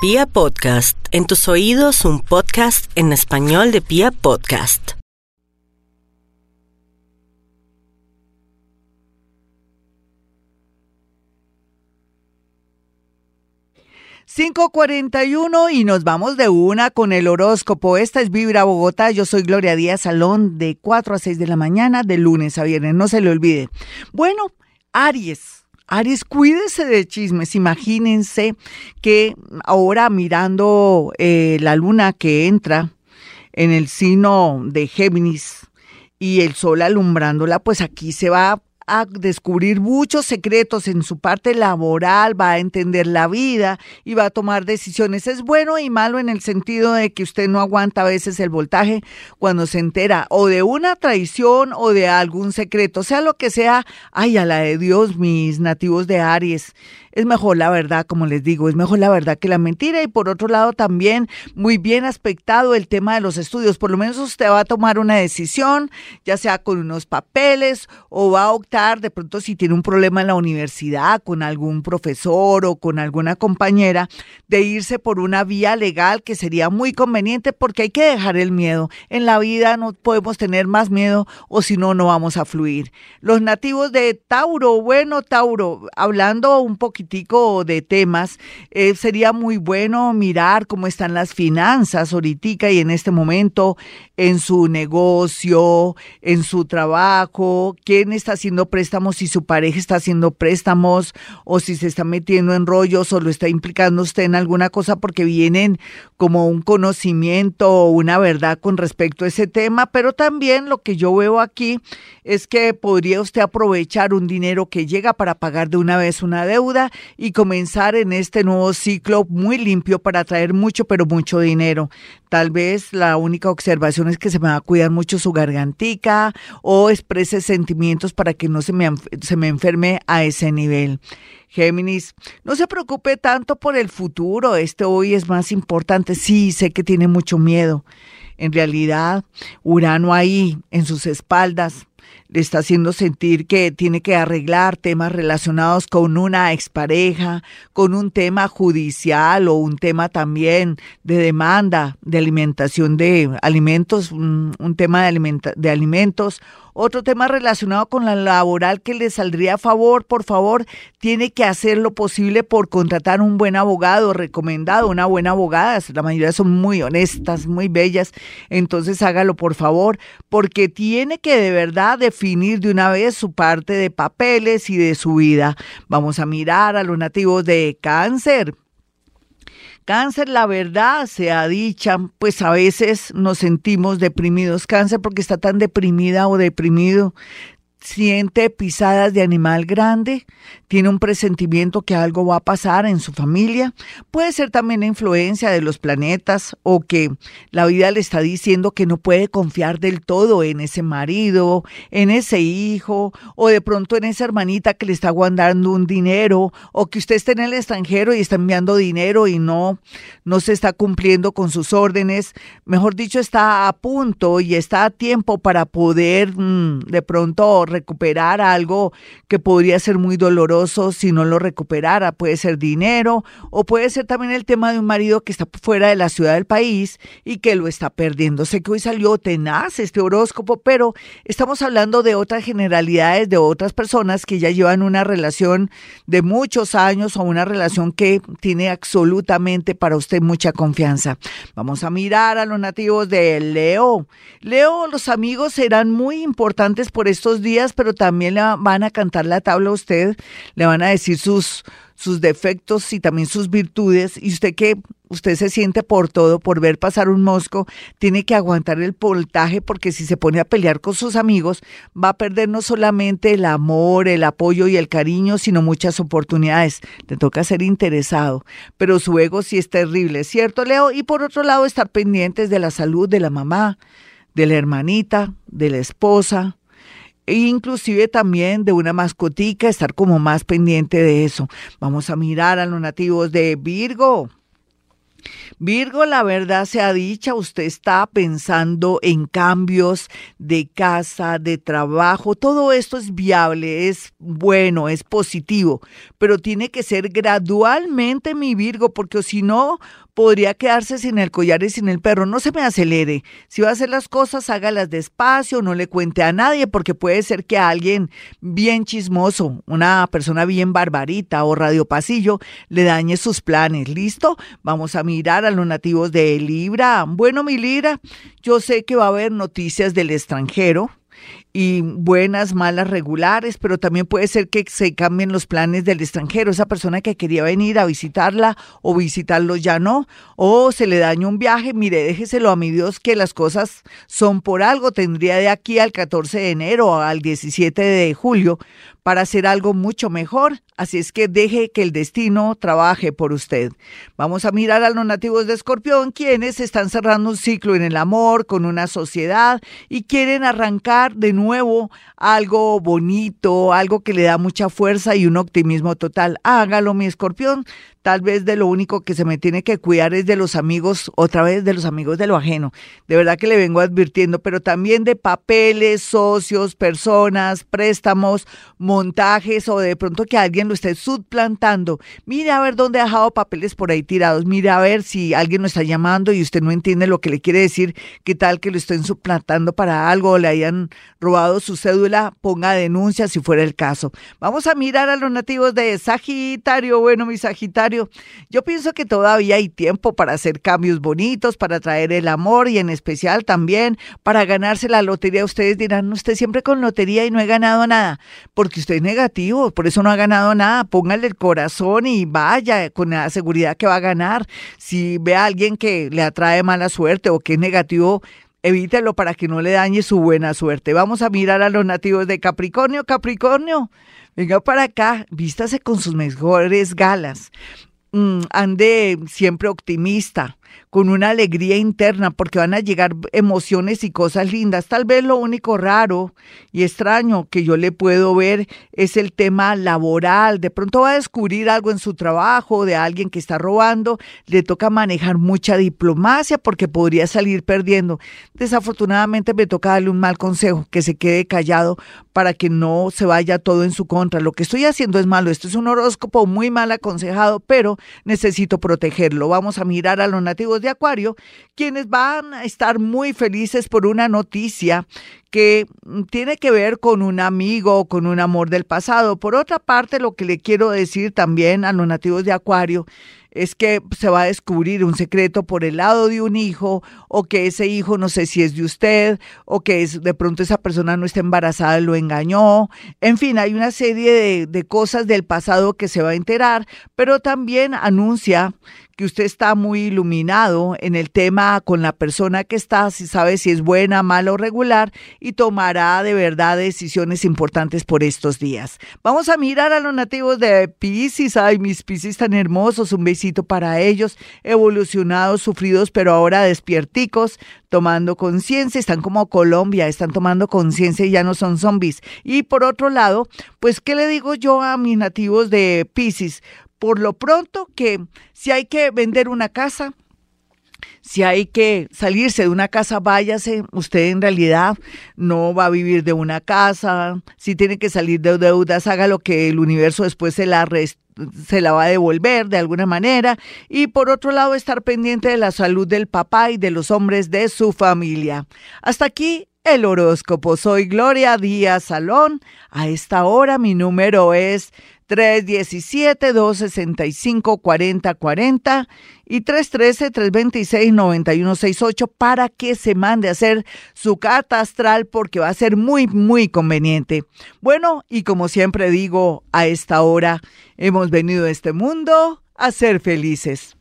Pia Podcast, en tus oídos un podcast en español de Pia Podcast. ...5.41 y nos vamos de una con el horóscopo. Esta es Vibra Bogotá, yo soy Gloria Díaz Salón de 4 a 6 de la mañana, de lunes a viernes, no se le olvide. Bueno, Aries, Aries, cuídese de chismes. Imagínense que ahora mirando eh, la luna que entra en el signo de Géminis y el sol alumbrándola, pues aquí se va a descubrir muchos secretos en su parte laboral, va a entender la vida y va a tomar decisiones. Es bueno y malo en el sentido de que usted no aguanta a veces el voltaje cuando se entera o de una traición o de algún secreto, sea lo que sea. Ay, a la de Dios, mis nativos de Aries es mejor la verdad, como les digo, es mejor la verdad que la mentira. Y por otro lado, también muy bien aspectado el tema de los estudios. Por lo menos usted va a tomar una decisión, ya sea con unos papeles o va a optar de pronto si tiene un problema en la universidad con algún profesor o con alguna compañera, de irse por una vía legal que sería muy conveniente porque hay que dejar el miedo. En la vida no podemos tener más miedo o si no, no vamos a fluir. Los nativos de Tauro, bueno, Tauro, hablando un poquito de temas, eh, sería muy bueno mirar cómo están las finanzas ahorita y en este momento en su negocio, en su trabajo, quién está haciendo préstamos, si su pareja está haciendo préstamos o si se está metiendo en rollos o lo está implicando usted en alguna cosa porque vienen como un conocimiento o una verdad con respecto a ese tema, pero también lo que yo veo aquí es que podría usted aprovechar un dinero que llega para pagar de una vez una deuda y comenzar en este nuevo ciclo muy limpio para traer mucho, pero mucho dinero. Tal vez la única observación es que se me va a cuidar mucho su gargantica o exprese sentimientos para que no se me, se me enferme a ese nivel. Géminis, no se preocupe tanto por el futuro, este hoy es más importante. Sí, sé que tiene mucho miedo. En realidad, Urano ahí en sus espaldas le está haciendo sentir que tiene que arreglar temas relacionados con una expareja, con un tema judicial o un tema también de demanda de alimentación de alimentos, un, tema de, de alimentos otro tema relacionado con la laboral que le saldría a favor, por favor, tiene que hacer lo posible por contratar un buen abogado recomendado, una buena abogada. La mayoría son muy honestas, muy bellas. Entonces hágalo, por favor, porque tiene que de verdad definir de una vez su parte de papeles y de su vida. Vamos a mirar a los nativos de cáncer. Cáncer, la verdad sea dicha, pues a veces nos sentimos deprimidos. Cáncer porque está tan deprimida o deprimido siente pisadas de animal grande, tiene un presentimiento que algo va a pasar en su familia, puede ser también la influencia de los planetas o que la vida le está diciendo que no puede confiar del todo en ese marido, en ese hijo o de pronto en esa hermanita que le está guardando un dinero o que usted está en el extranjero y está enviando dinero y no no se está cumpliendo con sus órdenes, mejor dicho está a punto y está a tiempo para poder mm, de pronto recuperar algo que podría ser muy doloroso si no lo recuperara. Puede ser dinero o puede ser también el tema de un marido que está fuera de la ciudad del país y que lo está perdiendo. Sé que hoy salió tenaz este horóscopo, pero estamos hablando de otras generalidades, de otras personas que ya llevan una relación de muchos años o una relación que tiene absolutamente para usted mucha confianza. Vamos a mirar a los nativos de Leo. Leo, los amigos serán muy importantes por estos días pero también le van a cantar la tabla a usted, le van a decir sus, sus defectos y también sus virtudes, y usted que usted se siente por todo, por ver pasar un mosco, tiene que aguantar el voltaje porque si se pone a pelear con sus amigos, va a perder no solamente el amor, el apoyo y el cariño, sino muchas oportunidades. Le toca ser interesado, pero su ego sí es terrible, ¿cierto, Leo? Y por otro lado, estar pendientes de la salud de la mamá, de la hermanita, de la esposa, e inclusive también de una mascotica, estar como más pendiente de eso. Vamos a mirar a los nativos de Virgo. Virgo, la verdad sea dicha, usted está pensando en cambios de casa, de trabajo, todo esto es viable, es bueno, es positivo, pero tiene que ser gradualmente mi Virgo, porque si no, podría quedarse sin el collar y sin el perro. No se me acelere. Si va a hacer las cosas, hágalas despacio, no le cuente a nadie, porque puede ser que a alguien bien chismoso, una persona bien barbarita o radiopasillo, le dañe sus planes. ¿Listo? Vamos a mirar a los nativos de Libra. Bueno, mi Libra, yo sé que va a haber noticias del extranjero y buenas, malas, regulares, pero también puede ser que se cambien los planes del extranjero, esa persona que quería venir a visitarla o visitarlo ya no, o se le daña un viaje, mire, déjeselo a mi Dios que las cosas son por algo, tendría de aquí al 14 de enero al 17 de julio para hacer algo mucho mejor. Así es que deje que el destino trabaje por usted. Vamos a mirar a los nativos de Escorpión, quienes están cerrando un ciclo en el amor, con una sociedad y quieren arrancar de nuevo algo bonito, algo que le da mucha fuerza y un optimismo total. Hágalo, mi Escorpión. Tal vez de lo único que se me tiene que cuidar es de los amigos, otra vez de los amigos de lo ajeno. De verdad que le vengo advirtiendo, pero también de papeles, socios, personas, préstamos, montajes o de pronto que alguien lo esté suplantando. Mire a ver dónde ha dejado papeles por ahí tirados. Mire a ver si alguien lo está llamando y usted no entiende lo que le quiere decir. ¿Qué tal que lo estén suplantando para algo o le hayan robado su cédula? Ponga denuncia si fuera el caso. Vamos a mirar a los nativos de Sagitario. Bueno, mi Sagitario yo pienso que todavía hay tiempo para hacer cambios bonitos, para traer el amor y en especial también para ganarse la lotería. Ustedes dirán, usted siempre con lotería y no he ganado nada, porque usted es negativo, por eso no ha ganado nada. Póngale el corazón y vaya con la seguridad que va a ganar. Si ve a alguien que le atrae mala suerte o que es negativo, evítelo para que no le dañe su buena suerte. Vamos a mirar a los nativos de Capricornio. Capricornio, venga para acá, vístase con sus mejores galas. Mm, ande siempre optimista, con una alegría interna, porque van a llegar emociones y cosas lindas. Tal vez lo único raro y extraño que yo le puedo ver es el tema laboral. De pronto va a descubrir algo en su trabajo de alguien que está robando. Le toca manejar mucha diplomacia porque podría salir perdiendo. Desafortunadamente me toca darle un mal consejo, que se quede callado para que no se vaya todo en su contra. Lo que estoy haciendo es malo. Esto es un horóscopo muy mal aconsejado, pero necesito protegerlo. Vamos a mirar a los nativos de Acuario, quienes van a estar muy felices por una noticia que tiene que ver con un amigo, con un amor del pasado. Por otra parte, lo que le quiero decir también a los nativos de Acuario es que se va a descubrir un secreto por el lado de un hijo o que ese hijo no sé si es de usted o que es, de pronto esa persona no está embarazada, lo engañó. En fin, hay una serie de, de cosas del pasado que se va a enterar, pero también anuncia que usted está muy iluminado en el tema con la persona que está, si sabe si es buena, mala o regular, y tomará de verdad decisiones importantes por estos días. Vamos a mirar a los nativos de Pisces. Ay, mis Pisces tan hermosos, un besito para ellos, evolucionados, sufridos, pero ahora despierticos, tomando conciencia, están como Colombia, están tomando conciencia y ya no son zombies. Y por otro lado, pues, ¿qué le digo yo a mis nativos de Pisces? Por lo pronto que si hay que vender una casa, si hay que salirse de una casa, váyase. Usted en realidad no va a vivir de una casa. Si tiene que salir de deudas, haga lo que el universo después se la, se la va a devolver de alguna manera. Y por otro lado, estar pendiente de la salud del papá y de los hombres de su familia. Hasta aquí el horóscopo. Soy Gloria Díaz Salón. A esta hora mi número es 317-265-4040 y 313-326-9168 para que se mande a hacer su carta astral porque va a ser muy, muy conveniente. Bueno, y como siempre digo, a esta hora hemos venido a este mundo a ser felices.